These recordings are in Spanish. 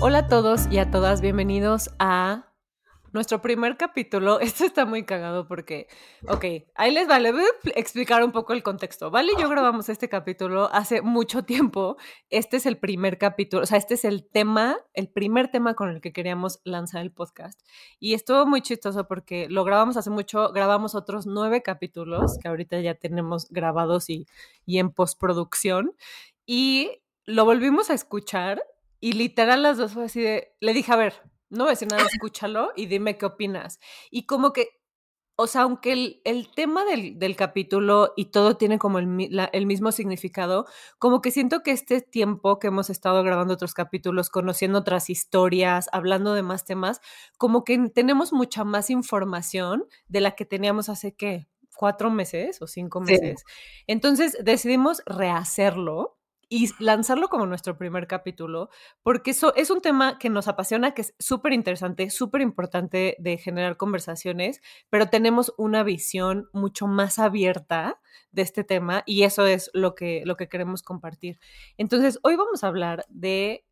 Hola a todos y a todas, bienvenidos a nuestro primer capítulo. Esto está muy cagado porque, ok, ahí les vale, voy a explicar un poco el contexto. Vale, yo grabamos este capítulo hace mucho tiempo. Este es el primer capítulo, o sea, este es el tema, el primer tema con el que queríamos lanzar el podcast. Y estuvo muy chistoso porque lo grabamos hace mucho, grabamos otros nueve capítulos que ahorita ya tenemos grabados y, y en postproducción. Y lo volvimos a escuchar y literal las dos fue así de, le dije, a ver, no voy a decir nada, escúchalo y dime qué opinas. Y como que, o sea, aunque el, el tema del, del, capítulo y todo tiene como el, la, el, mismo significado, como que siento que este tiempo que hemos estado grabando otros capítulos, conociendo otras historias, hablando de más temas, como que tenemos mucha más información de la que teníamos hace, ¿qué? cuatro meses o cinco meses. Sí. Entonces decidimos rehacerlo y lanzarlo como nuestro primer capítulo, porque eso es un tema que nos apasiona, que es súper interesante, súper importante de generar conversaciones, pero tenemos una visión mucho más abierta de este tema y eso es lo que, lo que queremos compartir. Entonces, hoy vamos a hablar de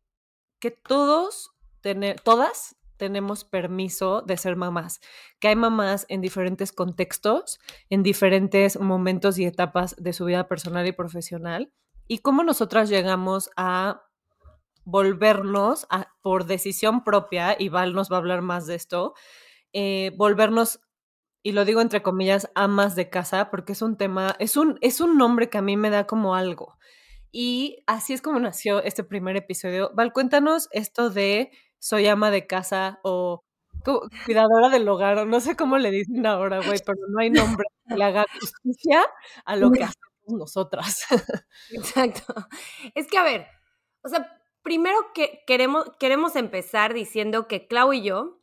que todos, tener, todas tenemos permiso de ser mamás, que hay mamás en diferentes contextos, en diferentes momentos y etapas de su vida personal y profesional y cómo nosotras llegamos a volvernos, a, por decisión propia, y Val nos va a hablar más de esto, eh, volvernos, y lo digo entre comillas, amas de casa, porque es un tema, es un, es un nombre que a mí me da como algo. Y así es como nació este primer episodio. Val, cuéntanos esto de soy ama de casa o cuidadora del hogar, o no sé cómo le dicen ahora, güey, pero no hay nombre que le haga justicia a lo que nosotras. Exacto. Es que, a ver, o sea, primero que queremos, queremos empezar diciendo que Clau y yo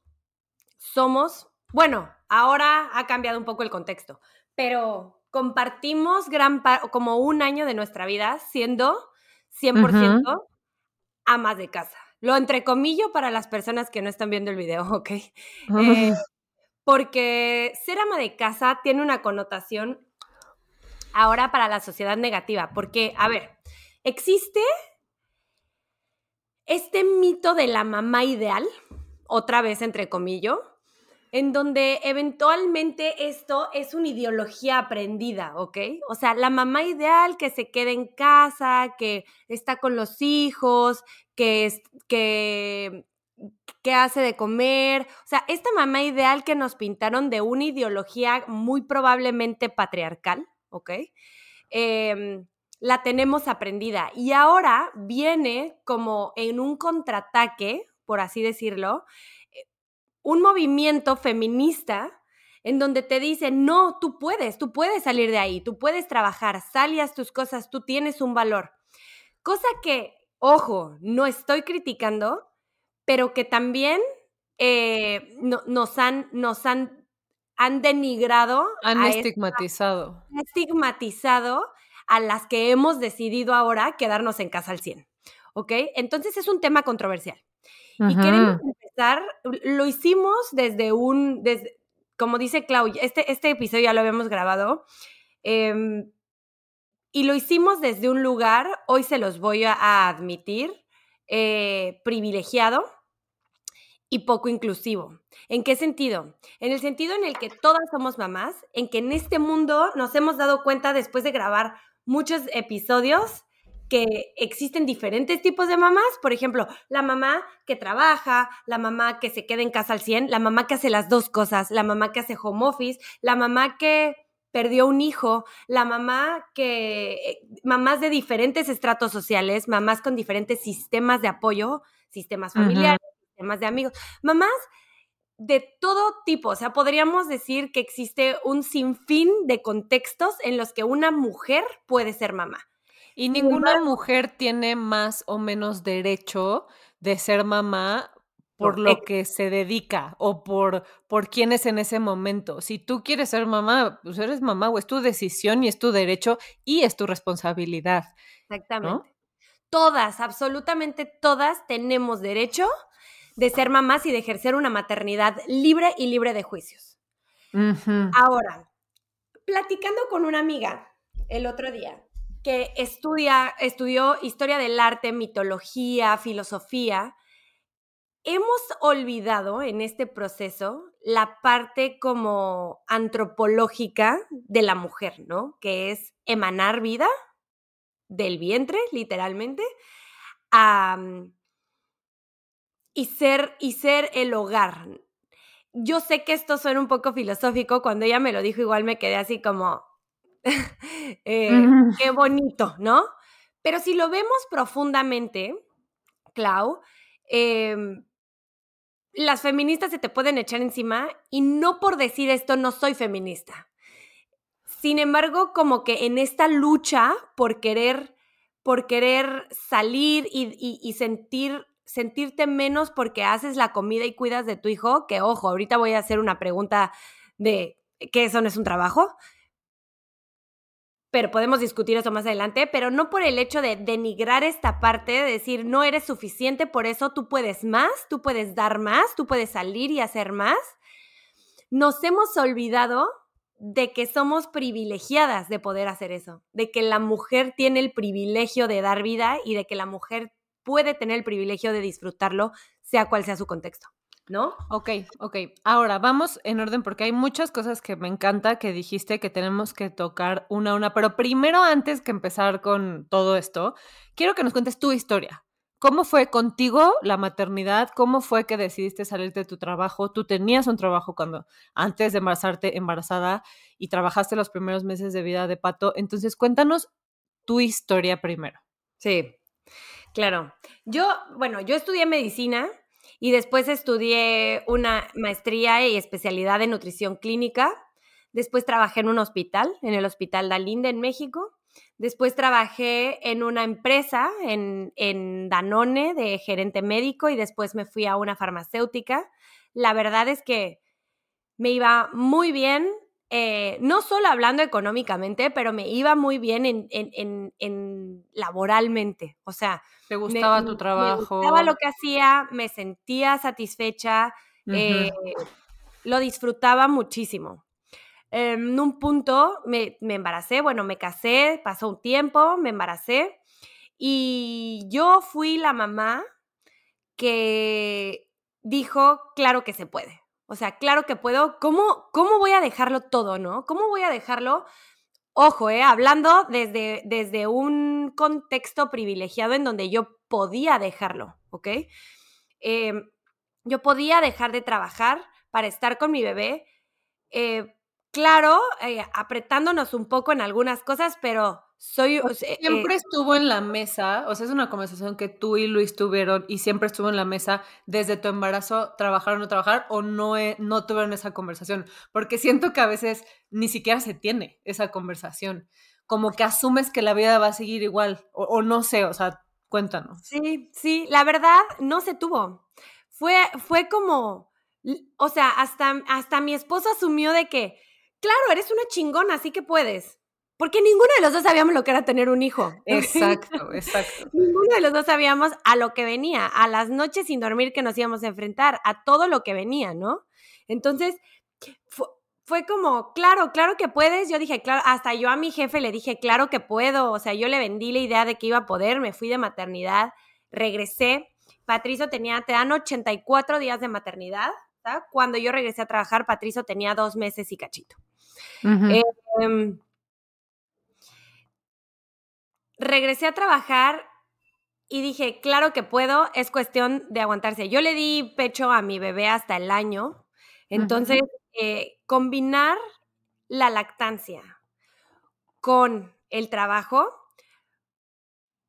somos, bueno, ahora ha cambiado un poco el contexto, pero compartimos gran como un año de nuestra vida siendo 100% uh -huh. amas de casa. Lo entrecomillo para las personas que no están viendo el video, ¿ok? Uh -huh. eh, porque ser ama de casa tiene una connotación ahora para la sociedad negativa. Porque, a ver, existe este mito de la mamá ideal, otra vez entre comillas, en donde eventualmente esto es una ideología aprendida, ¿ok? O sea, la mamá ideal que se queda en casa, que está con los hijos, que, que, que hace de comer, o sea, esta mamá ideal que nos pintaron de una ideología muy probablemente patriarcal, ¿ok? Eh, la tenemos aprendida y ahora viene como en un contraataque, por así decirlo, un movimiento feminista en donde te dice, no, tú puedes, tú puedes salir de ahí, tú puedes trabajar, salias tus cosas, tú tienes un valor. Cosa que, ojo, no estoy criticando, pero que también eh, no, nos, han, nos han, han denigrado. Han estigmatizado. Esta, estigmatizado a las que hemos decidido ahora quedarnos en casa al 100. ¿Ok? Entonces es un tema controversial. Y queremos empezar, lo hicimos desde un, desde, como dice Clau, este, este episodio ya lo habíamos grabado, eh, y lo hicimos desde un lugar, hoy se los voy a admitir, eh, privilegiado y poco inclusivo. ¿En qué sentido? En el sentido en el que todas somos mamás, en que en este mundo nos hemos dado cuenta después de grabar muchos episodios que existen diferentes tipos de mamás, por ejemplo, la mamá que trabaja, la mamá que se queda en casa al 100, la mamá que hace las dos cosas, la mamá que hace home office, la mamá que perdió un hijo, la mamá que, mamás de diferentes estratos sociales, mamás con diferentes sistemas de apoyo, sistemas familiares, uh -huh. Sistemas de amigos, mamás de todo tipo, o sea, podríamos decir que existe un sinfín de contextos en los que una mujer puede ser mamá. Y ninguna mujer tiene más o menos derecho de ser mamá por lo que se dedica o por, por quién es en ese momento. Si tú quieres ser mamá, pues eres mamá o es tu decisión y es tu derecho y es tu responsabilidad. Exactamente. ¿no? Todas, absolutamente todas tenemos derecho de ser mamás y de ejercer una maternidad libre y libre de juicios. Uh -huh. Ahora, platicando con una amiga el otro día, que estudia, estudió historia del arte, mitología, filosofía, hemos olvidado en este proceso la parte como antropológica de la mujer, ¿no? Que es emanar vida del vientre, literalmente, y, ser, y ser el hogar. Yo sé que esto suena un poco filosófico, cuando ella me lo dijo igual me quedé así como, eh, qué bonito, ¿no? Pero si lo vemos profundamente, Clau, em, las feministas se te pueden echar encima y no por decir esto no soy feminista. Sin embargo, como que en esta lucha por querer, por querer salir y, sentir, sentirte menos porque haces la comida y cuidas de tu hijo, que ojo, ahorita voy a hacer una pregunta de que eso no es un trabajo, pero podemos discutir eso más adelante, pero no por el hecho de denigrar esta parte, de decir no eres suficiente, por eso tú puedes más, tú puedes dar más, tú puedes salir y hacer más. Nos hemos olvidado de que somos privilegiadas de poder hacer eso, de que la mujer tiene el privilegio de dar vida y de que la mujer puede tener el privilegio de disfrutarlo, sea cual sea su contexto. ¿no? Ok, ok. Ahora vamos en orden porque hay muchas cosas que me encanta que dijiste que tenemos que tocar una a una, pero primero antes que empezar con todo esto, quiero que nos cuentes tu historia. ¿Cómo fue contigo la maternidad? ¿Cómo fue que decidiste salir de tu trabajo? Tú tenías un trabajo cuando antes de embarazarte embarazada y trabajaste los primeros meses de vida de Pato. Entonces, cuéntanos tu historia primero. Sí. Claro. Yo, bueno, yo estudié medicina y después estudié una maestría y especialidad en nutrición clínica. Después trabajé en un hospital, en el Hospital Dalinde en México. Después trabajé en una empresa, en, en Danone, de gerente médico, y después me fui a una farmacéutica. La verdad es que me iba muy bien, eh, no solo hablando económicamente, pero me iba muy bien en, en, en, laboralmente. O sea, ¿te gustaba tu trabajo? Me gustaba lo que hacía, me sentía satisfecha, eh, lo disfrutaba muchísimo. En un punto me, me embaracé, bueno, me casé, pasó un tiempo, me embaracé y yo fui la mamá que dijo, claro que se puede. O sea, claro que puedo. ¿Cómo, cómo voy a dejarlo todo, no? ¿Cómo voy a dejarlo? Ojo, eh, hablando desde, desde un contexto privilegiado en donde yo podía dejarlo, ¿ok? Em, yo podía dejar de trabajar para estar con mi bebé. Eh, claro, eh, apretándonos un poco en algunas cosas, pero soy, siempre eh, estuvo en la mesa, o sea, es una conversación que tú y Luis tuvieron y siempre estuvo en la mesa desde tu embarazo, trabajar o no trabajar, o no, no tuvieron esa conversación, porque siento que a veces ni siquiera se tiene esa conversación, como que asumes que la vida va a seguir igual, o, no sé, o sea, cuéntanos. Sí, sí, la verdad no se tuvo. Fue, fue como, o sea, hasta, hasta mi esposo asumió de que, claro, eres una chingona, así que puedes. Porque ninguno de los dos sabíamos lo que era tener un hijo. Exacto, exacto. ninguno de los dos sabíamos a lo que venía, a las noches sin dormir que nos íbamos a enfrentar, a todo lo que venía, ¿no? Entonces, fue, como, claro, claro que puedes. Yo dije, claro, hasta yo a mi jefe le dije, claro que puedo. O sea, yo le vendí la idea de que iba a poder, me fui de maternidad, regresé. Patricio tenía, te dan 84 días de maternidad. Cuando yo regresé a trabajar, Patricio tenía dos meses y cachito regresé a trabajar y dije, claro que puedo, es cuestión de aguantarse. Yo le di pecho a mi bebé hasta el año, entonces eh, combinar la lactancia con el trabajo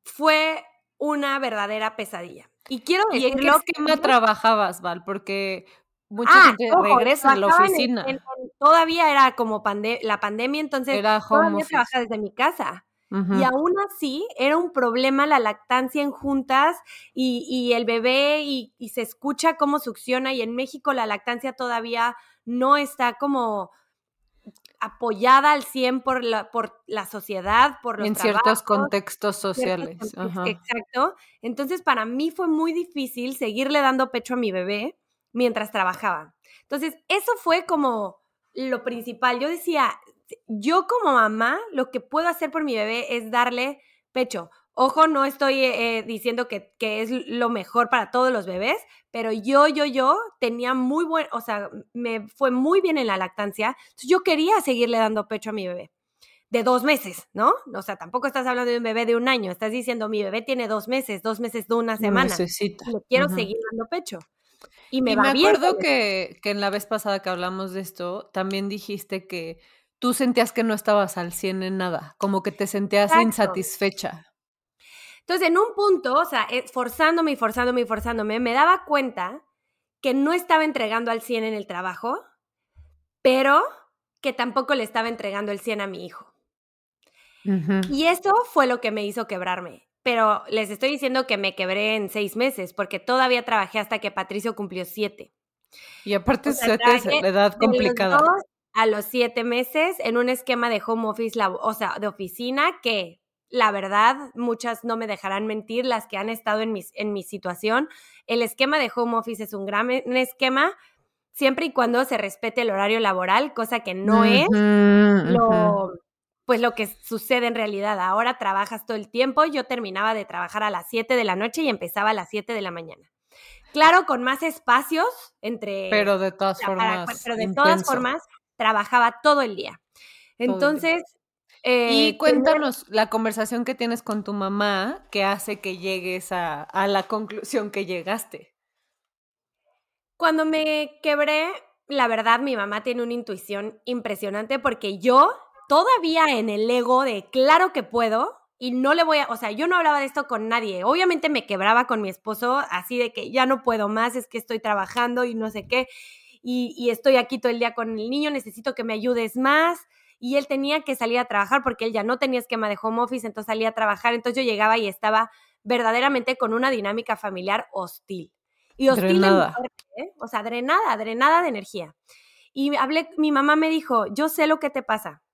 fue una verdadera pesadilla. Y quiero decir ¿Y en qué me trabajabas, Val? Porque mucha ah, gente regresa a la oficina. todavía era como la pandemia, entonces era todavía desde mi casa. Y aún así era un problema la lactancia en juntas y, el bebé y, se escucha cómo succiona y en México la lactancia todavía no está como apoyada al 100 por la, por la sociedad, por los En ciertos contextos sociales. Exacto. Entonces para mí fue muy difícil seguirle dando pecho a mi bebé mientras trabajaba. Entonces eso fue como lo principal. Yo decía, yo como mamá, lo que puedo hacer por mi bebé es darle pecho. Ojo, no estoy eh, diciendo que, que, es lo mejor para todos los bebés, pero yo, yo, yo tenía muy buen, o sea, me fue muy bien en la lactancia. yo quería seguirle dando pecho a mi bebé de dos meses, ¿no? O sea, tampoco estás hablando de un bebé de un año, estás diciendo mi bebé tiene dos meses, dos meses de una semana. Necesita. Le quiero seguir dando pecho. Y me, va me acuerdo que, que en la vez pasada que hablamos de esto, también dijiste que tú sentías que no estabas al 100 en nada, como que te sentías insatisfecha. Entonces, en un punto, o sea, eh, forzándome y forzándome y forzándome, me daba cuenta que no estaba entregando al 100 en el trabajo, pero que tampoco le estaba entregando el 100 a mi hijo. Y eso fue lo que me hizo quebrarme. Pero les estoy diciendo que me quebré en seis meses, porque todavía trabajé hasta que Patricio cumplió siete. Y aparte, siete es la edad complicada. A los siete meses en un esquema de home office, o sea, de oficina, que la verdad, muchas no me dejarán mentir, las que han estado en mi, en mi situación. El esquema de home office es un gran esquema, siempre y cuando se respete el horario laboral, cosa que no es lo, pues lo que sucede en realidad. Ahora trabajas todo el tiempo, yo terminaba de trabajar a las 7 de la noche y empezaba a las 7 de la mañana. Claro, con más espacios entre... Pero de todas formas. pero de todas formas, trabajaba todo el día. Entonces... y eh, cuéntanos la conversación que tienes con tu mamá que hace que llegues a, a la conclusión que llegaste. Cuando me quebré, la verdad, mi mamá tiene una intuición impresionante porque yo todavía en el ego de claro que puedo y no le voy a, o sea, yo no hablaba de esto con nadie. Obviamente me quebraba con mi esposo así de que ya no puedo más, es que estoy trabajando y no sé qué, y, y estoy aquí todo el día con el niño, necesito que me ayudes más. Y él tenía que salir a trabajar porque él ya no tenía esquema de home office, entonces salía a trabajar. Entonces yo llegaba y estaba verdaderamente con una dinámica familiar hostil. Y hostil drenada. ¿eh? o sea, drenada, drenada de energía. Y hablé, mi mamá me dijo, yo sé lo que te pasa.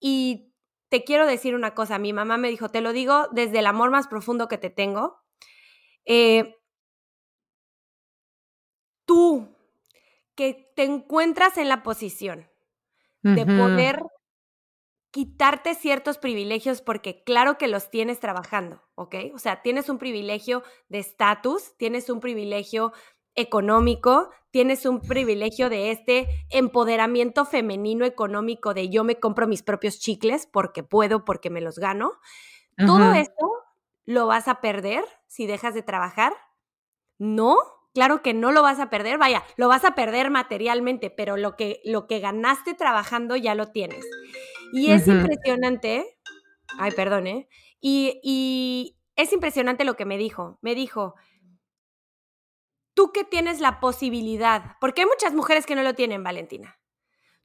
Y te quiero decir una cosa, mi mamá me dijo, te lo digo desde el amor más profundo que te tengo. Eh, tú, que te encuentras en la posición de poder quitarte ciertos privilegios porque claro que los tienes trabajando, ¿ok? O sea, tienes un privilegio de estatus, tienes un privilegio económico, tienes un privilegio de este empoderamiento femenino económico de yo me compro mis propios chicles porque puedo, porque me los gano. Todo esto lo vas a perder si dejas de trabajar. No, claro que no lo vas a perder, vaya, lo vas a perder materialmente, pero lo que, lo que ganaste trabajando ya lo tienes. Y es impresionante, ay, perdón, ¿eh? Y, y es impresionante lo que me dijo. Me dijo, tú que tienes la posibilidad, porque hay muchas mujeres que no lo tienen, Valentina,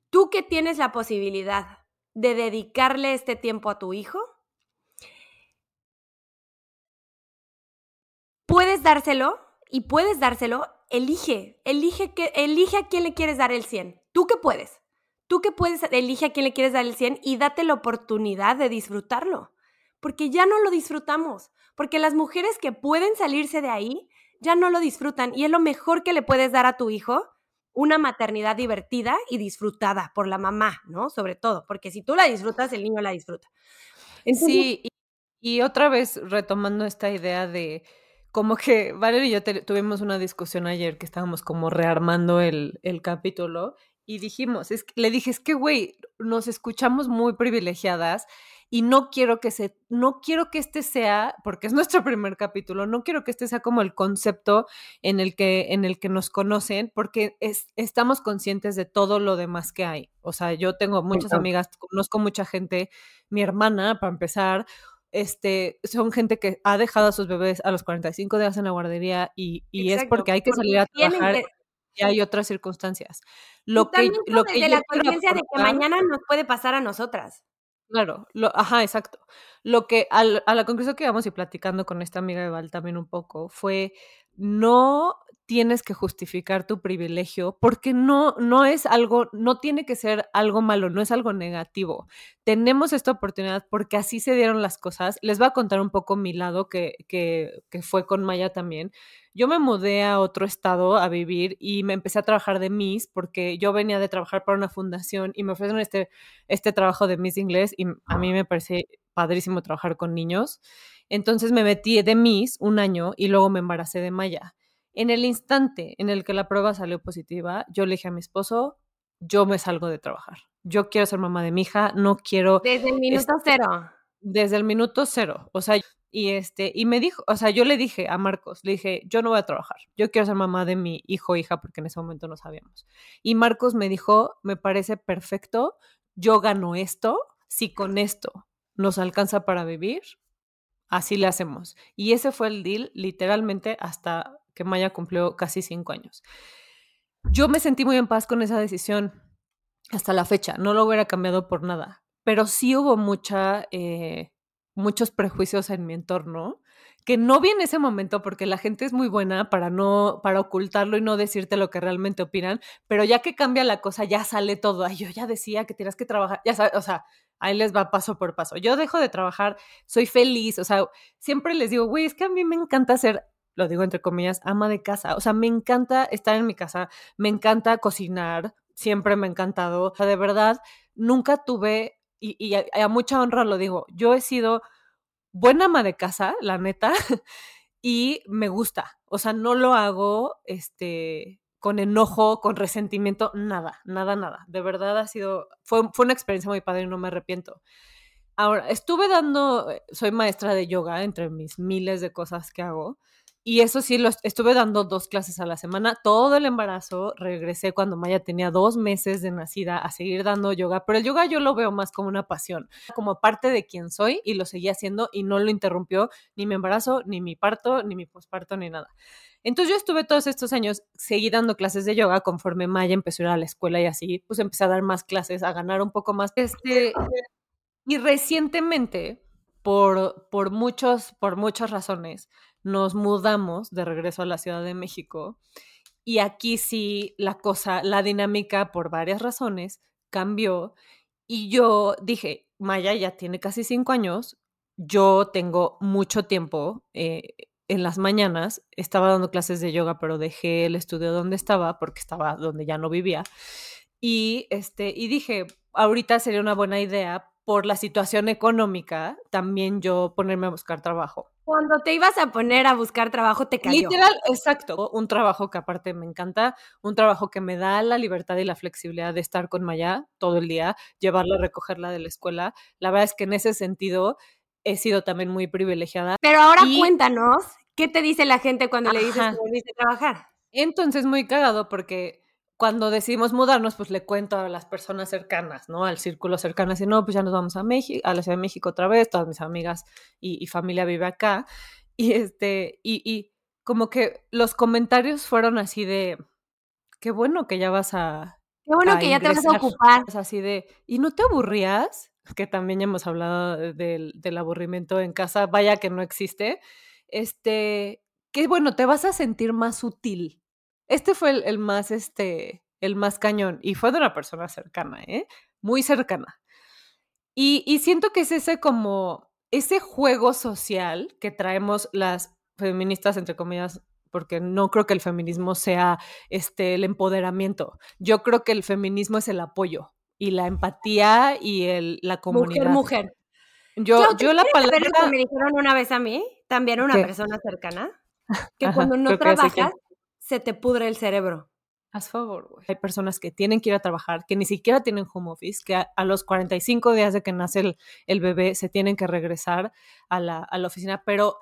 tú que tienes la posibilidad de dedicarle este tiempo a tu hijo, puedes dárselo y puedes dárselo, elige, elige, que, elige a quién le quieres dar el 100. Tú que puedes. Tú que puedes, elige a quién le quieres dar el 100 y date la oportunidad de disfrutarlo. Porque ya no lo disfrutamos. Porque las mujeres que pueden salirse de ahí ya no lo disfrutan. Y es lo mejor que le puedes dar a tu hijo, una maternidad divertida y disfrutada por la mamá, ¿no? Sobre todo. Porque si tú la disfrutas, el niño la disfruta. sí, y, otra vez retomando esta idea de como que Valeria y yo tuvimos una discusión ayer que estábamos como rearmando el, el capítulo y dijimos, es, le dije, es que, güey, nos escuchamos muy privilegiadas y no quiero que se, no quiero que este sea, porque es nuestro primer capítulo, no quiero que este sea como el concepto en el que, en el que nos conocen, porque es, estamos conscientes de todo lo demás que hay. O sea, yo tengo muchas amigas, conozco mucha gente, mi hermana, para empezar, este, son gente que ha dejado a sus bebés a los 45 días en la guardería y, y es porque hay que salir a trabajar y hay otras circunstancias. Lo que, lo que de la conciencia de que mañana nos puede pasar a nosotras. Claro, lo, ajá, exacto. Lo que a la conclusión que íbamos y platicando con esta amiga de Val también un poco fue no tienes que justificar tu privilegio porque no, no es algo, no tiene que ser algo malo, no es algo negativo. Tenemos esta oportunidad porque así se dieron las cosas. Les voy a contar un poco mi lado que, que, fue con Maya también. Yo me mudé a otro estado a vivir y me empecé a trabajar de Miss porque yo venía de trabajar para una fundación y me ofrecieron este, este trabajo de Miss Inglés y a mí me parece padrísimo trabajar con niños. Entonces me metí de Miss un año y luego me embaracé de Maya. En el instante en el que la prueba salió positiva, yo le dije a mi esposo, yo me salgo de trabajar. Yo quiero ser mamá de mi hija, no quiero... Desde el minuto cero. Desde el minuto cero. O sea, y este, y me dijo, o sea, yo le dije a Marcos, le dije, yo no voy a trabajar, yo quiero ser mamá de mi hijo o hija, porque en ese momento no sabíamos. Y Marcos me dijo, me parece perfecto, yo gano esto, si con esto nos alcanza para vivir, así le hacemos. Y ese fue el deal, literalmente, hasta que Maya cumplió casi cinco años. Yo me sentí muy en paz con esa decisión hasta la fecha, no lo hubiera cambiado por nada, pero sí hubo mucha... Eh, muchos prejuicios en mi entorno que no vi en ese momento porque la gente es muy buena para no para ocultarlo y no decirte lo que realmente opinan, pero ya que cambia la cosa ya sale todo. Ay, yo ya decía que tienes que trabajar, ya sabes, o sea, ahí les va paso por paso. Yo dejo de trabajar, soy feliz, o sea, siempre les digo, güey, es que a mí me encanta ser lo digo entre comillas, ama de casa. O sea, me encanta estar en mi casa, me encanta cocinar, siempre me ha encantado. O sea, de verdad, nunca tuve y, a, mucha honra lo digo, yo he sido buena ama de casa, la neta, y me gusta. O sea, no lo hago este, con enojo, con resentimiento, nada, nada, nada. De verdad ha sido, fue, fue una experiencia muy padre y no me arrepiento. Ahora, estuve dando, eh, soy maestra de yoga entre mis miles de cosas que hago. Y eso sí, lo estuve dando dos clases a la semana, todo el embarazo. Regresé cuando Maya tenía dos meses de nacida a seguir dando yoga, pero el yoga yo lo veo más como una pasión, como parte de quien soy y lo seguí haciendo y no lo interrumpió ni mi embarazo, ni mi parto, ni mi posparto, ni nada. Entonces yo estuve todos estos años, seguí dando clases de yoga conforme Maya empezó a ir a la escuela y así, pues empecé a dar más clases, a ganar un poco más. Este, y recientemente, por, por, muchos, por muchas razones, nos mudamos de regreso a la Ciudad de México y aquí sí la cosa, la dinámica por varias razones cambió y yo dije, Maya ya tiene casi cinco años, yo tengo mucho tiempo eh, en las mañanas, estaba dando clases de yoga, pero dejé el estudio donde estaba porque estaba donde ya no vivía. Y, este, y dije, ahorita sería una buena idea por la situación económica, también yo ponerme a buscar trabajo. Cuando te ibas a poner a buscar trabajo, te cayó. Literal, exacto. Un trabajo que aparte me encanta, un trabajo que me da la libertad y la flexibilidad de estar con Maya todo el día, llevarla a recogerla de la escuela. La verdad es que en ese sentido he sido también muy privilegiada. Pero ahora cuéntanos, ¿qué te dice la gente cuando le dices que volviste a trabajar? Entonces, muy cagado porque cuando decidimos mudarnos, pues le cuento a las personas cercanas, ¿no? Al círculo cercano, así, no, pues ya nos vamos a México, a la Ciudad de México otra vez, todas mis amigas y, familia vive acá. Y este, y, y, como que los comentarios fueron así de, qué bueno que ya vas a... Qué bueno que ya te vas a ocupar. Así de, ¿y no te aburrías? Que también ya hemos hablado del, del aburrimiento en casa, vaya que no existe. Este, qué bueno, te vas a sentir más útil, este fue el, más, este, el más cañón y fue de una persona cercana, ¿eh? Muy cercana. Y, y siento que es ese como, ese juego social que traemos las feministas, entre comillas, porque no creo que el feminismo sea este, el empoderamiento. Yo creo que el feminismo es el apoyo y la empatía y el, la comunidad. Mujer, mujer. Yo, yo, la palabra... que me dijeron una vez a mí, también una persona cercana, que cuando no trabajas, se te pudre el cerebro. Haz favor, güey. Hay personas que tienen que ir a trabajar, que ni siquiera tienen home office, que a, los 45 días de que nace el, el, bebé se tienen que regresar a la, a la oficina, pero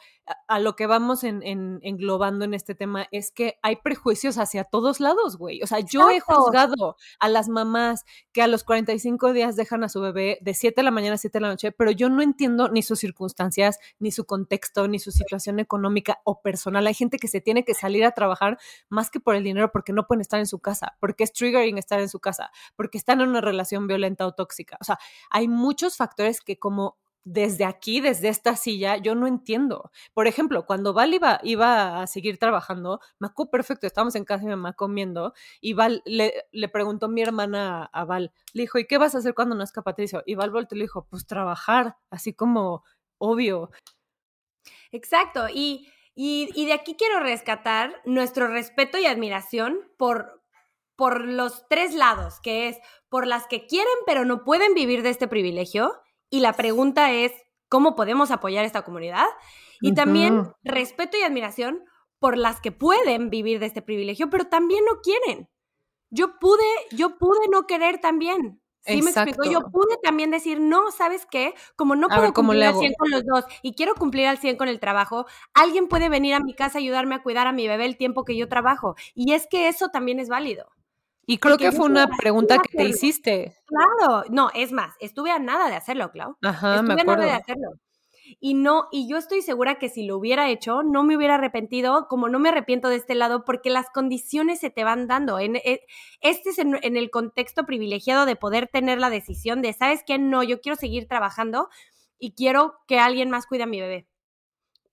a, lo que vamos en, en, englobando en este tema es que hay prejuicios hacia todos lados, güey. O sea, yo he juzgado a las mamás que a los 45 días dejan a su bebé de 7 de la mañana a 7 de la noche, pero yo no entiendo ni sus circunstancias, ni su contexto, ni su situación económica o personal. Hay gente que se tiene que salir a trabajar más que por el dinero porque no pueden estar en su casa, porque es triggering estar en su casa, porque están en una relación violenta o tóxica. O sea, hay muchos factores que como desde aquí, desde esta silla, yo no entiendo. Por ejemplo, cuando Val iba, a seguir trabajando, me perfecto, estábamos en casa de mi mamá comiendo, y Val le, preguntó mi hermana a, Val, le dijo, ¿y qué vas a hacer cuando nazca Patricio? Y Val volteó le dijo, pues trabajar, así como obvio. Exacto, y, y, y de aquí quiero rescatar nuestro respeto y admiración por, por los tres lados, que es por las que quieren pero no pueden vivir de este privilegio, y la pregunta es, cómo podemos apoyar esta comunidad. Y también respeto y admiración por las que pueden vivir de este privilegio, pero también no quieren. Yo pude, yo pude no querer también. Sí, me explico. Yo pude también decir, no, ¿sabes qué? Como no puedo cumplir al 100 con los dos y quiero cumplir al 100 con el trabajo, alguien puede venir a mi casa a ayudarme a cuidar a mi bebé el tiempo que yo trabajo. Y es que eso también es válido. Y creo que fue una pregunta que te hiciste. Claro, no, es más, estuve a nada de hacerlo, Clau. Ajá, estuve a nada de hacerlo. Y no, y yo estoy segura que si lo hubiera hecho, no me hubiera arrepentido, como no me arrepiento de este lado, porque las condiciones se te van dando. En, eh, este es en, el contexto privilegiado de poder tener la decisión de, ¿sabes qué? No, yo quiero seguir trabajando y quiero que alguien más cuide a mi bebé.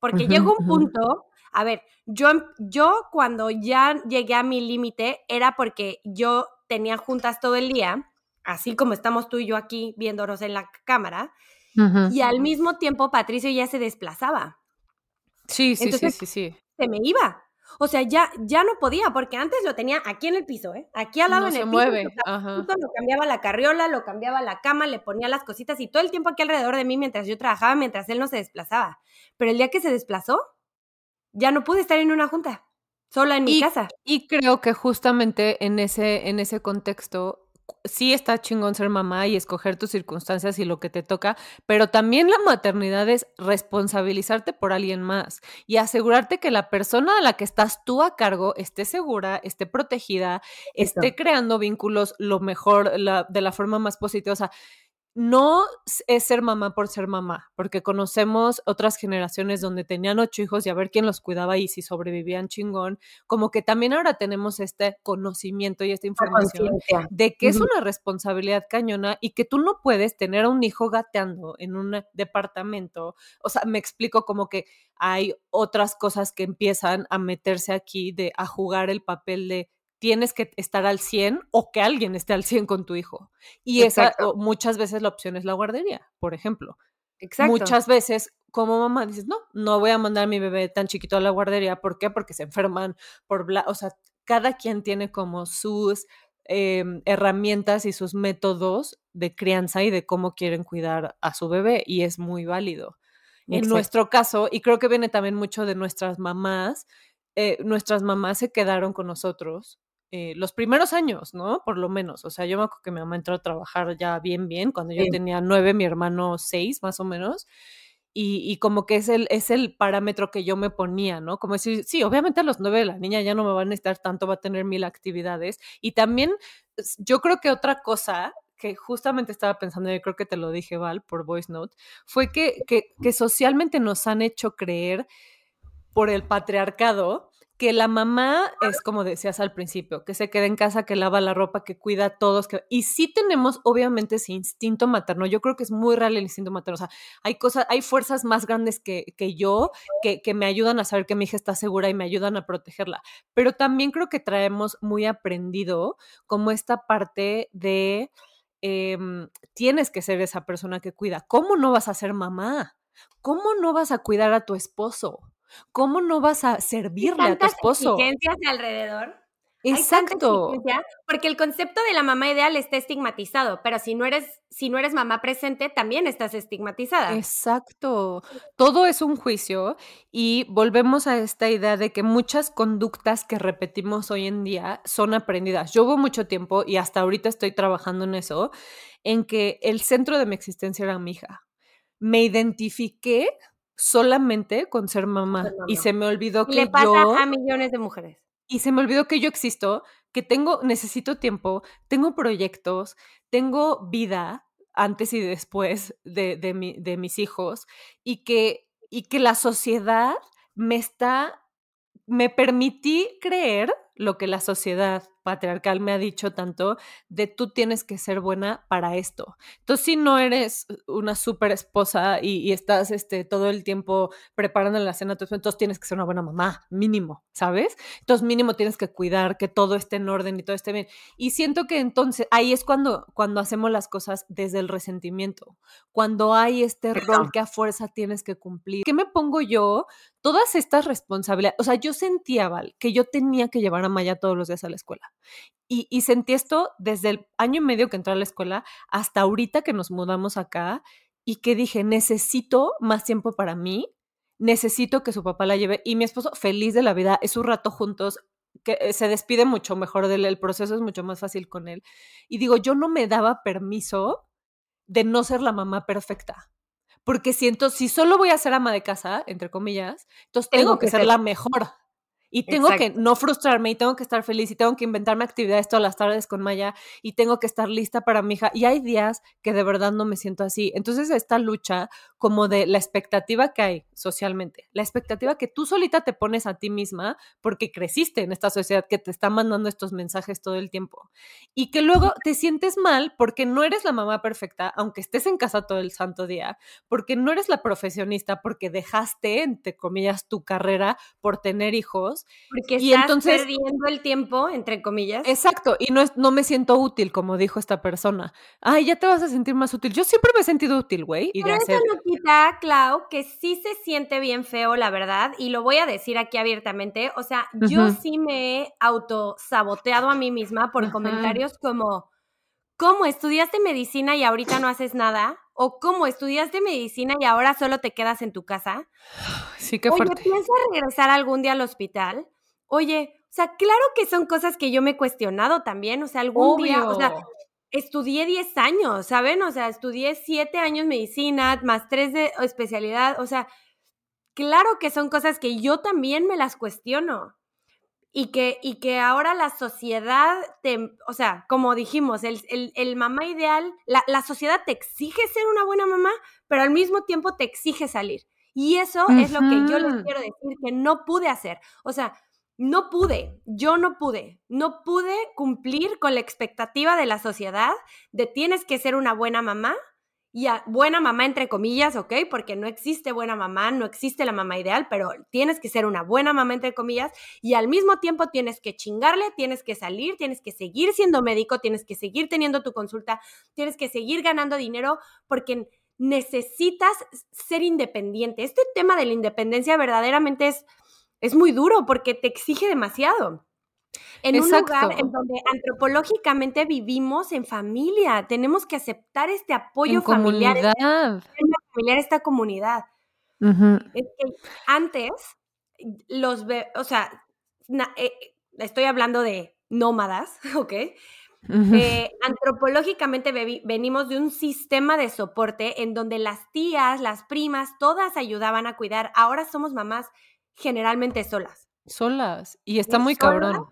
Porque llegó un punto, a ver, yo, yo cuando ya llegué a mi límite era porque yo tenía juntas todo el día, así como estamos tú y yo aquí viéndonos en la cámara, y al mismo tiempo Patricio ya se desplazaba. Sí, sí, sí, sí, sí. Se me iba. O sea, ya, ya no podía, porque antes lo tenía aquí en el piso, ¿eh? Aquí al lado en el piso. Mueve. Lo cambiaba la carriola, lo cambiaba la cama, le ponía las cositas y todo el tiempo aquí alrededor de mí mientras yo trabajaba, mientras él no se desplazaba. Pero el día que se desplazó, ya no pude estar en una junta, sola en mi casa. Y creo que justamente en ese, en ese contexto sí está chingón ser mamá y escoger tus circunstancias y lo que te toca, pero también la maternidad es responsabilizarte por alguien más y asegurarte que la persona a la que estás tú a cargo esté segura, esté protegida, esté creando vínculos lo mejor, de la forma más positiva. O sea, no es ser mamá por ser mamá, porque conocemos otras generaciones donde tenían ocho hijos y a ver quién los cuidaba y si sobrevivían chingón, como que también ahora tenemos este conocimiento y esta información de que es una responsabilidad cañona y que tú no puedes tener a un hijo gateando en un departamento, o sea, me explico como que hay otras cosas que empiezan a meterse aquí de a jugar el papel de tienes que estar al 100 o que alguien esté al 100 con tu hijo. Y esa muchas veces la opción es la guardería, por ejemplo. Exacto. Muchas veces como mamá dices, no, no voy a mandar a mi bebé tan chiquito a la guardería. ¿Por qué? Porque se enferman por... Bla o sea, cada quien tiene como sus em, herramientas y sus métodos de crianza y de cómo quieren cuidar a su bebé y es muy válido. En nuestro caso, y creo que viene también mucho de nuestras mamás, eh, nuestras mamás se quedaron con nosotros eh, los primeros años, ¿no? Por lo menos. O sea, yo me acuerdo que mi mamá entró a trabajar ya bien, bien, cuando yo tenía nueve, mi hermano seis, más o menos. Y, como que es el, es el parámetro que yo me ponía, ¿no? Como decir, sí, obviamente a los nueve la niña ya no me va a necesitar tanto, va a tener mil actividades. Y también yo creo que otra cosa que justamente estaba pensando, y creo que te lo dije, Val, por Voice Note, fue que, que, que socialmente nos han hecho creer por el patriarcado que la mamá es como decías al principio, que se queda en casa, que lava la ropa, que cuida a todos, que... y sí tenemos obviamente ese instinto materno, yo creo que es muy real el instinto materno, o sea, hay cosas, hay fuerzas más grandes que, que yo que, que, me ayudan a saber que mi hija está segura y me ayudan a protegerla, pero también creo que traemos muy aprendido como esta parte de em, tienes que ser esa persona que cuida, ¿cómo no vas a ser mamá? ¿Cómo no vas a cuidar a tu esposo? ¿Cómo no vas a servirle a tu esposo? exigencias alrededor. Exacto. porque el concepto de la mamá ideal está estigmatizado, pero si no eres si no eres mamá presente también estás estigmatizada. Exacto. Todo es un juicio y volvemos a esta idea de que muchas conductas que repetimos hoy en día son aprendidas. Yo hubo mucho tiempo y hasta ahorita estoy trabajando en eso, en que el centro de mi existencia era mi hija. Me identifiqué solamente con ser mamá. Y se me olvidó que Le pasa a millones de mujeres. Y se me olvidó que yo existo, que tengo, necesito tiempo, tengo proyectos, tengo vida antes y después de, de, de mis hijos y que, y que la sociedad me está, me permití creer lo que la sociedad patriarcal me ha dicho tanto de tú tienes que ser buena para esto. Entonces, si no eres una súper esposa y, estás este, todo el tiempo preparando la cena, entonces tienes que ser una buena mamá, mínimo, ¿sabes? Entonces, mínimo tienes que cuidar que todo esté en orden y todo esté bien. Y siento que entonces ahí es cuando, cuando hacemos las cosas desde el resentimiento, cuando hay este rol que a fuerza tienes que cumplir. ¿Qué me pongo yo? Todas estas responsabilidades, o sea, yo sentía, Val, que yo tenía que llevar a Maya todos los días a la escuela. Y, sentí esto desde el año y medio que entré a la escuela hasta ahorita que nos mudamos acá. y que dije, necesito más tiempo para mí, necesito que su papá la lleve y mi esposo feliz de la vida, es un rato juntos, que eh, se despide mucho mejor de él, el proceso es mucho más fácil con él. Y digo, yo no me daba permiso de no ser la mamá perfecta. Porque siento, si solo voy a ser ama de casa, entre comillas, entonces tengo, que, ser la mejor. Y tengo que no frustrarme y tengo que estar feliz y tengo que inventarme actividades todas las tardes con Maya y tengo que estar lista para mi hija. Y hay días que de verdad no me siento así. Entonces esta lucha como de la expectativa que hay socialmente, la expectativa que tú solita te pones a ti misma porque creciste en esta sociedad que te está mandando estos mensajes todo el tiempo. Y que luego te sientes mal porque no eres la mamá perfecta, aunque estés en casa todo el santo día, porque no eres la profesionista, porque dejaste, entre comillas, tu carrera por tener hijos porque y estás entonces, perdiendo el tiempo, entre comillas. Exacto, y no, es, no me siento útil, como dijo esta persona. Ay, ya te vas a sentir más útil. Yo siempre me he sentido útil, güey. Pero eso no quita, Clau, que sí se siente bien feo, la verdad, y lo voy a decir aquí abiertamente. O sea, yo sí me he autosaboteado a mí misma por comentarios como, ¿cómo estudiaste medicina y ahorita no haces nada? O cómo estudiaste medicina y ahora solo te quedas en tu casa. Sí, qué fuerte. Oye, ¿piensas regresar algún día al hospital? Oye, o sea, claro que son cosas que yo me he cuestionado también, o sea, algún día, o sea, estudié 10 años, ¿saben? O sea, estudié 7 años medicina, más 3 de especialidad, o sea, claro que son cosas que yo también me las cuestiono y que, y que ahora la sociedad, te, o sea, como dijimos, el, el, mamá ideal, la, la, sociedad te exige ser una buena mamá, pero al mismo tiempo te exige salir. Y eso es lo que yo les quiero decir que no pude hacer. O sea, no pude, yo no pude, no pude cumplir con la expectativa de la sociedad de tienes que ser una buena mamá y buena mamá entre comillas, ¿ok? Porque no existe buena mamá, no existe la mamá ideal, pero tienes que ser una buena mamá entre comillas y al mismo tiempo tienes que chingarle, tienes que salir, tienes que seguir siendo médico, tienes que seguir teniendo tu consulta, tienes que seguir ganando dinero porque necesitas ser independiente. Este tema de la independencia verdaderamente es, es muy duro porque te exige demasiado en un lugar en donde antropológicamente vivimos en familia. Tenemos que aceptar este apoyo familiar. Comunidad. familiar, esta comunidad. antes, los, o sea, eh, estoy hablando de nómadas, ¿ok? Eh, antropológicamente venimos de un sistema de soporte en donde las tías, las primas, todas ayudaban a cuidar. Ahora somos mamás generalmente solas. Solas. Y está muy cabrón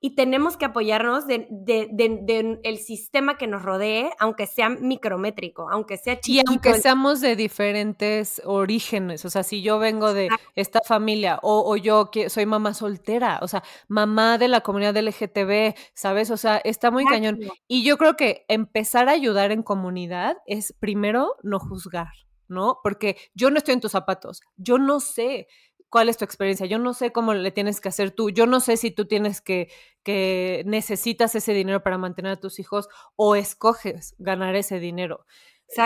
y tenemos que apoyarnos del de, el sistema que nos rodee, aunque sea micrométrico, aunque sea chiquito. Y aunque seamos de diferentes orígenes, o sea, si yo vengo de esta familia o, yo que soy mamá soltera, o sea, mamá de la comunidad LGTB, ¿sabes? O sea, está muy cañón. Y yo creo que empezar a ayudar en comunidad es primero no juzgar, ¿no? Porque yo no estoy en tus zapatos, yo no sé cuál es tu experiencia. Yo no sé cómo le tienes que hacer tú. Yo no sé si tú tienes que, que necesitas ese dinero para mantener a tus hijos o escoges ganar ese dinero.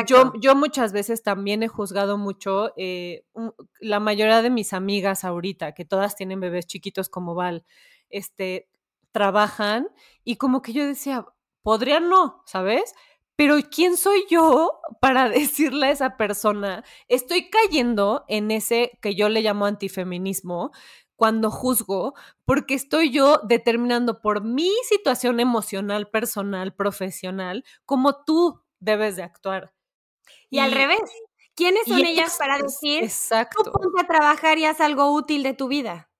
Yo, yo muchas veces también he juzgado mucho, eh, la mayoría de mis amigas ahorita, que todas tienen bebés chiquitos como Val, este, trabajan y como que yo decía, podrían no, ¿sabes? Pero ¿quién soy yo para decirle a esa persona, estoy cayendo en ese que yo le llamo antifeminismo cuando juzgo, porque estoy yo determinando por mi situación emocional, personal, profesional, cómo tú debes de actuar. Y, al revés, ¿quiénes son ellas para decir, exacto. tú ponte a trabajar y haz algo útil de tu vida?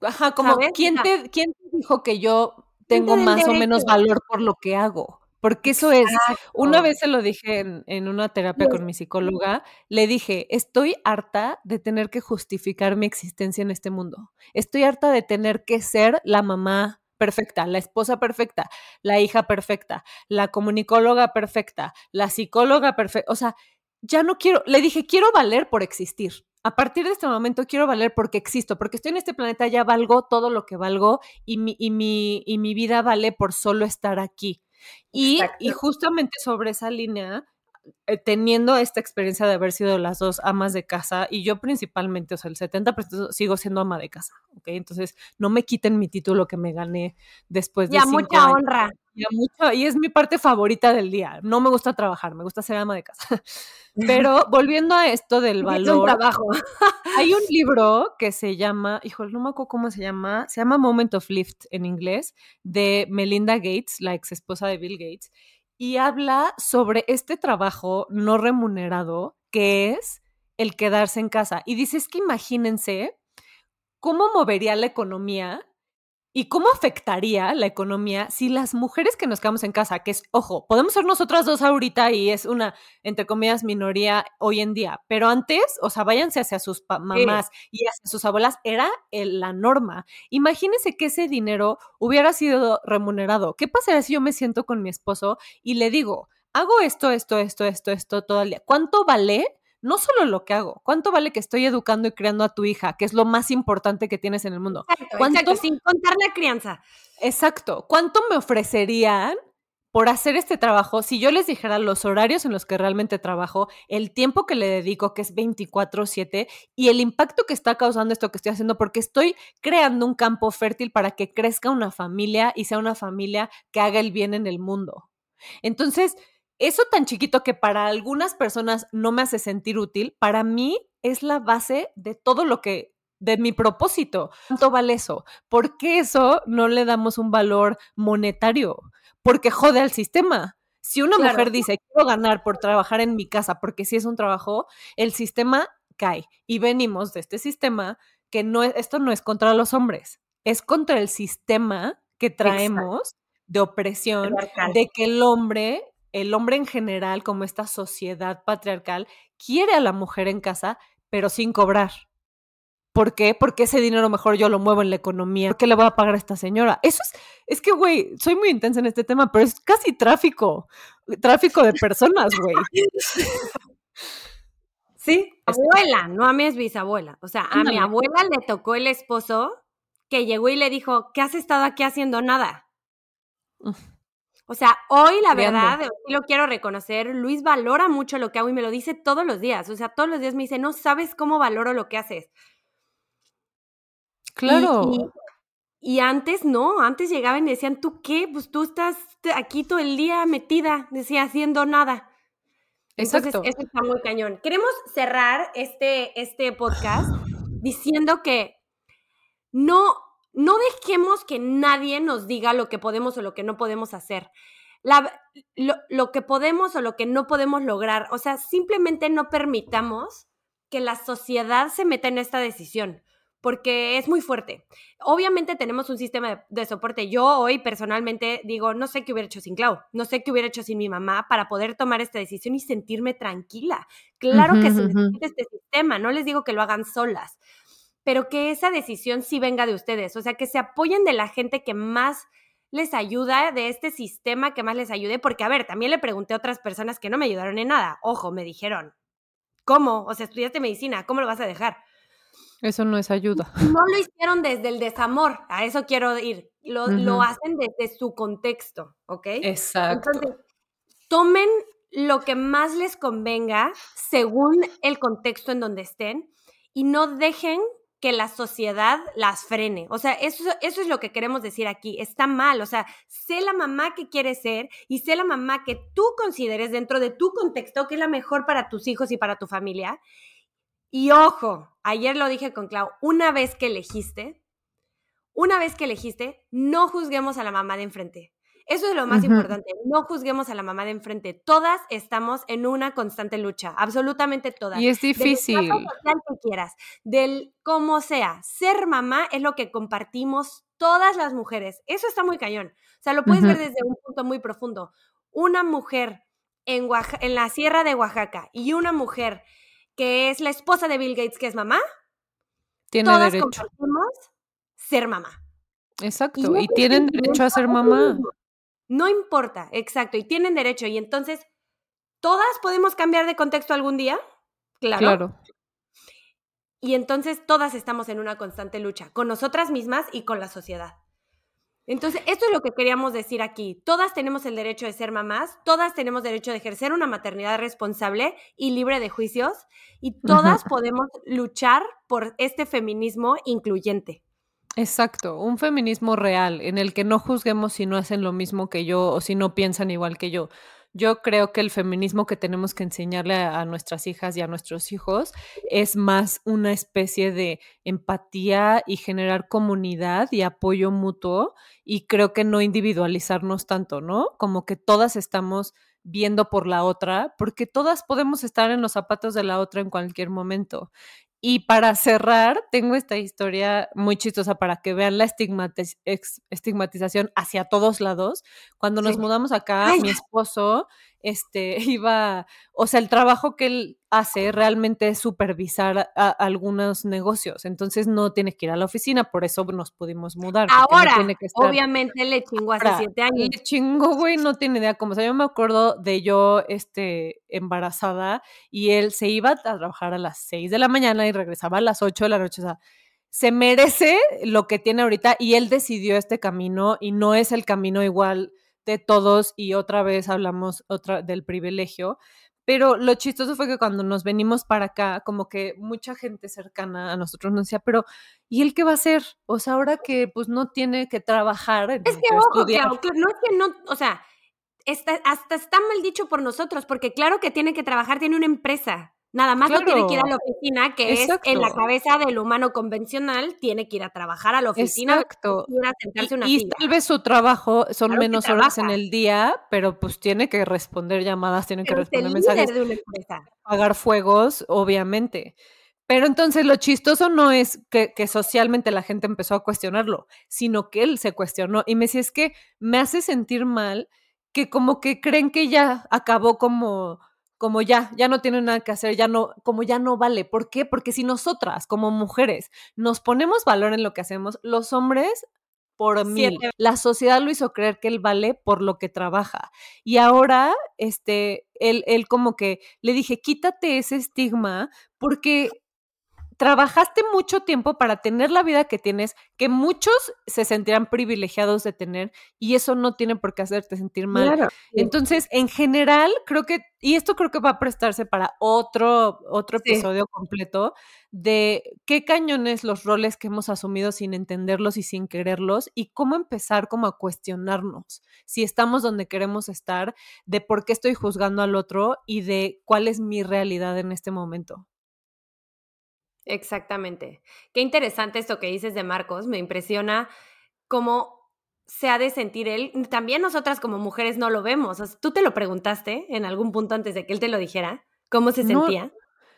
Ajá, como, ¿quién te, ¿quién te dijo que yo tengo más o menos valor por lo que hago? Porque eso es, una vez se lo dije en, una terapia con mi psicóloga, le dije, estoy harta de tener que justificar mi existencia en este mundo. Estoy harta de tener que ser la mamá perfecta, la esposa perfecta, la hija perfecta, la comunicóloga perfecta, la psicóloga perfecta. O sea, ya no quiero, le dije, quiero valer por existir. A partir de este momento quiero valer porque existo, porque estoy en este planeta, ya valgo todo lo que valgo y mi, y mi, y mi vida vale por solo estar aquí. Y, justamente sobre esa línea, teniendo esta experiencia de haber sido las dos amas de casa y yo principalmente, o sea, el 70% sigo siendo ama de casa, ¿ok? Entonces, no me quiten mi título que me gané después de... Ya, mucha honra. Ya mucho, y es mi parte favorita del día. No me gusta trabajar, me gusta ser ama de casa. Pero volviendo a esto del valor. Un trabajo. hay un libro que se llama, híjole, no me acuerdo cómo se llama, se llama Moment of Lift en inglés, de Melinda Gates, la ex esposa de Bill Gates y habla sobre este trabajo no remunerado que es el quedarse en casa. Y dice, es que imagínense cómo movería la economía ¿Y cómo afectaría la economía si las mujeres que nos quedamos en casa, que es, ojo, podemos ser nosotras dos ahorita y es una, entre comillas, minoría hoy en día, pero antes, o sea, váyanse hacia sus mamás y hacia sus abuelas, era la norma. Imagínense que ese dinero hubiera sido remunerado. ¿Qué pasaría si yo me siento con mi esposo y le digo, hago esto, esto, esto, esto, esto todo el día? ¿Cuánto vale? No solo lo que hago, ¿cuánto vale que estoy educando y criando a tu hija, que es lo más importante que tienes en el mundo? Exacto, sin contar la crianza. Exacto. ¿Cuánto me ofrecerían por hacer este trabajo si yo les dijera los horarios en los que realmente trabajo, el tiempo que le dedico, que es 24/7, y el impacto que está causando esto que estoy haciendo, porque estoy creando un campo fértil para que crezca una familia y sea una familia que haga el bien en el mundo. Entonces, eso tan chiquito que para algunas personas no me hace sentir útil, para mí es la base de todo lo que, de mi propósito. ¿Cuánto vale eso? ¿Por qué eso no le damos un valor monetario? Porque jode al sistema. Si una mujer dice, quiero ganar por trabajar en mi casa, porque si es un trabajo, el sistema cae. Y venimos de este sistema que no es, esto no es contra los hombres, es contra el sistema que traemos de opresión, de que el hombre el hombre en general, como esta sociedad patriarcal, quiere a la mujer en casa, pero sin cobrar. ¿Por qué? Porque ese dinero mejor yo lo muevo en la economía. ¿Por qué le voy a pagar a esta señora? Eso es, es que, güey, soy muy intensa en este tema, pero es casi tráfico, tráfico de personas, güey. Sí, abuela, no a mí es bisabuela. O sea, a mi abuela le tocó el esposo que llegó y le dijo, ¿qué has estado aquí haciendo nada? O sea, hoy la verdad, lo quiero reconocer, Luis valora mucho lo que hago y me lo dice todos los días. O sea, todos los días me dice, no sabes cómo valoro lo que haces. Claro. Y, antes no, antes llegaban y decían, ¿tú qué? Pues tú estás aquí todo el día metida, decía, haciendo nada. Entonces, eso está muy cañón. Queremos cerrar este, este podcast diciendo que no no dejemos que nadie nos diga lo que podemos o lo que no podemos hacer. lo, que podemos o lo que no podemos lograr. O sea, simplemente no permitamos que la sociedad se meta en esta decisión, porque es muy fuerte. Obviamente tenemos un sistema de, de, soporte. Yo hoy personalmente digo, no sé qué hubiera hecho sin Clau, no sé qué hubiera hecho sin mi mamá para poder tomar esta decisión y sentirme tranquila. Claro que se necesita este sistema, no les digo que lo hagan solas, pero que esa decisión sí venga de ustedes, o sea, que se apoyen de la gente que más les ayuda, de este sistema que más les ayude, porque a ver, también le pregunté a otras personas que no me ayudaron en nada, ojo, me dijeron, ¿cómo? O sea, estudiaste medicina, ¿cómo lo vas a dejar? Eso no es ayuda. No lo hicieron desde el desamor, a eso quiero ir, lo, lo hacen desde su contexto, ¿ok? Exacto. Entonces, tomen lo que más les convenga según el contexto en donde estén y no dejen que la sociedad las frene. O sea, eso, eso es lo que queremos decir aquí. Está mal. O sea, sé la mamá que quieres ser y sé la mamá que tú consideres dentro de tu contexto que es la mejor para tus hijos y para tu familia. Y ojo, ayer lo dije con Clau, una vez que elegiste, una vez que elegiste, no juzguemos a la mamá de enfrente. Eso es lo más importante. No juzguemos a la mamá de enfrente. Todas estamos en una constante lucha, absolutamente todas. Y es difícil. Del que quieras, del cómo sea. Ser mamá es lo que compartimos todas las mujeres. Eso está muy cañón. O sea, lo puedes ver desde un punto muy profundo. Una mujer en, en la sierra de Oaxaca y una mujer que es la esposa de Bill Gates, que es mamá, Tiene todas compartimos ser mamá. Exacto, y, tienen derecho a ser mamá. No importa, exacto, y tienen derecho. Y entonces, ¿todas podemos cambiar de contexto algún día? Claro. Claro. Y entonces todas estamos en una constante lucha, con nosotras mismas y con la sociedad. Entonces, esto es lo que queríamos decir aquí. Todas tenemos el derecho de ser mamás, todas tenemos derecho de ejercer una maternidad responsable y libre de juicios, y todas podemos luchar por este feminismo incluyente. Exacto, un feminismo real en el que no juzguemos si no hacen lo mismo que yo o si no piensan igual que yo. Yo creo que el feminismo que tenemos que enseñarle a, nuestras hijas y a nuestros hijos es más una especie de empatía y generar comunidad y apoyo mutuo y creo que no individualizarnos tanto, ¿no? Como que todas estamos viendo por la otra, porque todas podemos estar en los zapatos de la otra en cualquier momento. Y para cerrar, tengo esta historia muy chistosa para que vean la estigmatización hacia todos lados. Cuando nos mudamos acá, mi esposo este, iba, o sea, el trabajo que él hace realmente es supervisar algunos negocios, entonces no tiene que ir a la oficina, por eso nos pudimos mudar. Ahora, obviamente le chingó hace siete años. Le chingó, güey, no tiene idea cómo, o sea, yo me acuerdo de yo, este, embarazada y él se iba a trabajar a las seis de la mañana y regresaba a las ocho de la noche, o sea, se merece lo que tiene ahorita y él decidió este camino y no es el camino igual de todos y otra vez hablamos otra del privilegio, pero lo chistoso fue que cuando nos venimos para acá, como que mucha gente cercana a nosotros nos decía, pero ¿y él qué va a hacer? O sea, ahora que pues no tiene que trabajar. Es que, ojo, claro, no es que no, o sea, hasta está mal dicho por nosotros, porque claro que tiene que trabajar, tiene una empresa. Nada más no tiene que ir a la oficina, que es en la cabeza del humano convencional, tiene que ir a trabajar a la oficina. Exacto. y, tal vez su trabajo son menos horas en el día, pero pues tiene que responder llamadas, tiene que responder mensajes. Pagar fuegos, obviamente. Pero entonces lo chistoso no es que, que, socialmente la gente empezó a cuestionarlo, sino que él se cuestionó. Y me decía, es que me hace sentir mal que como que creen que ya acabó como como ya, ya no tiene nada que hacer, ya no, como ya no vale. ¿Por qué? Porque si nosotras, como mujeres, nos ponemos valor en lo que hacemos, los hombres por mil. La sociedad lo hizo creer que él vale por lo que trabaja. Y ahora, este, él, él como que le dije, quítate ese estigma porque trabajaste mucho tiempo para tener la vida que tienes, que muchos se sentirán privilegiados de tener y eso no tiene por qué hacerte sentir mal. Entonces, en general, creo que, y esto creo que va a prestarse para otro, otro episodio completo de qué cañones los roles que hemos asumido sin entenderlos y sin quererlos y cómo empezar como a cuestionarnos si estamos donde queremos estar, de por qué estoy juzgando al otro y de cuál es mi realidad en este momento. Exactamente. Qué interesante esto que dices de Marcos. Me impresiona cómo se ha de sentir él. También nosotras como mujeres no lo vemos. ¿Tú te lo preguntaste en algún punto antes de que él te lo dijera? ¿Cómo se sentía?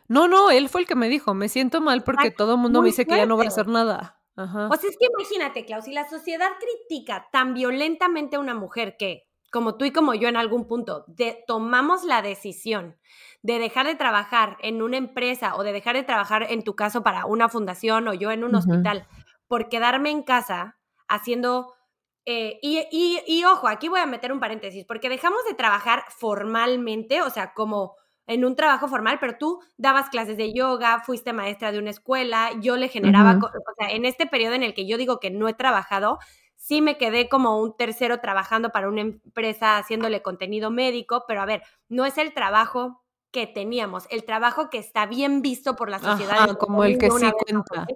No, no, él fue el que me dijo, me siento mal porque todo el mundo me dice que ya no va a hacer nada. Ajá. O sea, es que imagínate, Klaus, si la sociedad critica tan violentamente a una mujer que, como tú y como yo en algún punto, tomamos la decisión de dejar de trabajar en una empresa o de dejar de trabajar en tu caso para una fundación o yo en un hospital por quedarme en casa haciendo... Eh, y, y, ojo, aquí voy a meter un paréntesis, porque dejamos de trabajar formalmente, o sea, como en un trabajo formal, pero tú dabas clases de yoga, fuiste maestra de una escuela, yo le generaba, o sea, en este periodo en el que yo digo que no he trabajado, sí me quedé como un tercero trabajando para una empresa haciéndole contenido médico, pero a ver, no es el trabajo que teníamos, el trabajo que está bien visto por la sociedad. como el que sí cuenta.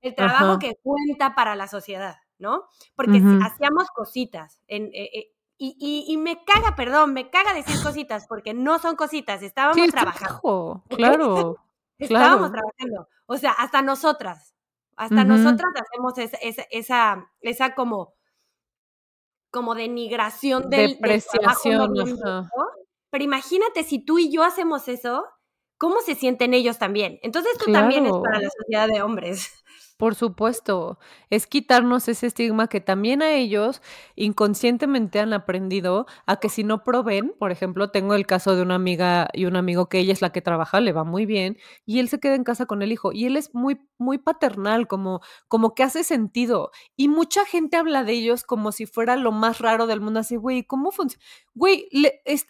El trabajo que cuenta para la sociedad, ¿no? Porque hacíamos cositas. En, eh, eh, y, me caga, perdón, me caga decir cositas, porque no son cositas, estábamos trabajando. Claro, estábamos trabajando. O sea, hasta nosotras, hasta nosotras hacemos esa, esa, esa, como, como denigración del, Depreciación, pero imagínate si tú y yo hacemos eso, ¿cómo se sienten ellos también? Entonces tú también es para la sociedad de hombres. Por supuesto, es quitarnos ese estigma que también a ellos inconscientemente han aprendido a que si no proveen, por ejemplo, tengo el caso de una amiga y un amigo que ella es la que trabaja, le va muy bien y él se queda en casa con el hijo y él es muy muy paternal, como como que hace sentido y mucha gente habla de ellos como si fuera lo más raro del mundo, así, güey, ¿cómo funciona? Güey,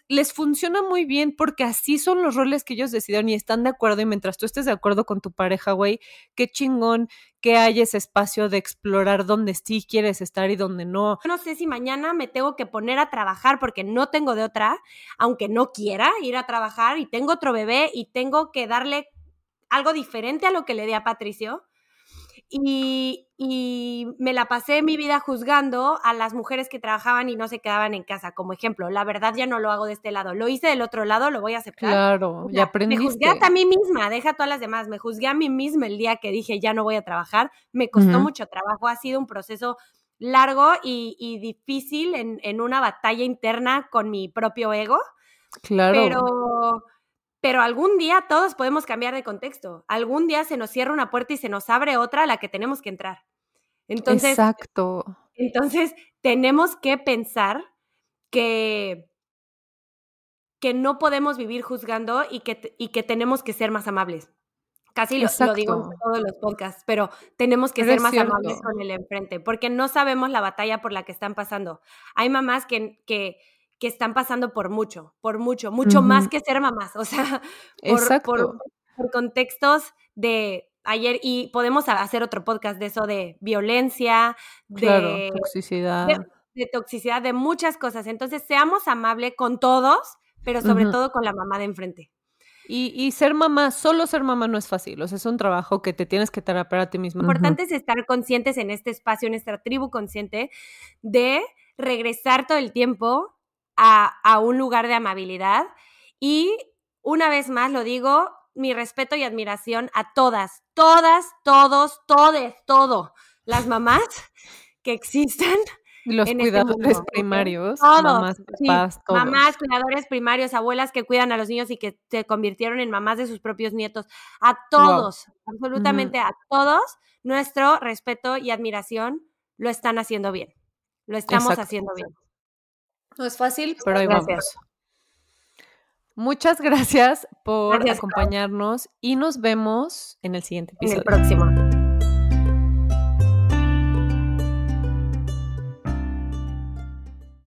les funciona muy bien porque así son los roles que ellos decidieron y están de acuerdo y mientras tú estés de acuerdo con tu pareja, güey, qué chingón que haya ese espacio de explorar dónde sí quieres estar y dónde no. No sé si mañana me tengo que poner a trabajar porque no tengo de otra, aunque no quiera ir a trabajar y tengo otro bebé y tengo que darle algo diferente a lo que le di a Patricio. Y, me la pasé mi vida juzgando a las mujeres que trabajaban y no se quedaban en casa. Como ejemplo, la verdad ya no lo hago de este lado, lo hice del otro lado, lo voy a aceptar. Claro, ya aprendiste. Me juzgué hasta a mí misma, deja a todas las demás, me juzgué a mí misma el día que dije ya no voy a trabajar, me costó mucho trabajo, ha sido un proceso largo y, difícil en, en, una batalla interna con mi propio ego. Claro. Pero pero algún día todos podemos cambiar de contexto. Algún día se nos cierra una puerta y se nos abre otra a la que tenemos que entrar. Entonces, Exacto. Entonces, tenemos que pensar que, que no podemos vivir juzgando y que, y que tenemos que ser más amables. Casi lo, digo en todos los podcasts, pero tenemos que ser más amables con el enfrente, porque no sabemos la batalla por la que están pasando. Hay mamás que, que que están pasando por mucho, por mucho, mucho más que ser mamás, o sea, por, por, contextos de ayer, y podemos hacer otro podcast de eso, de violencia, de toxicidad. De, toxicidad, de muchas cosas. Entonces, seamos amables con todos, pero sobre todo con la mamá de enfrente. Y, y, ser mamá, solo ser mamá no es fácil, o sea, es un trabajo que te tienes que terapar a ti misma. Lo importante es estar conscientes en este espacio, en esta tribu consciente, de regresar todo el tiempo a, un lugar de amabilidad. Y una vez más lo digo, mi respeto y admiración a todas, todas, todos, todes, todo, las mamás que existen. Los este cuidadores primarios, mamás, papás, todos. mamás, cuidadores primarios, abuelas que cuidan a los niños y que se convirtieron en mamás de sus propios nietos. A todos, absolutamente a todos, nuestro respeto y admiración lo están haciendo bien. Lo estamos haciendo bien. No es fácil, pero ahí vamos. Muchas gracias por acompañarnos y nos vemos en el siguiente episodio. En el próximo.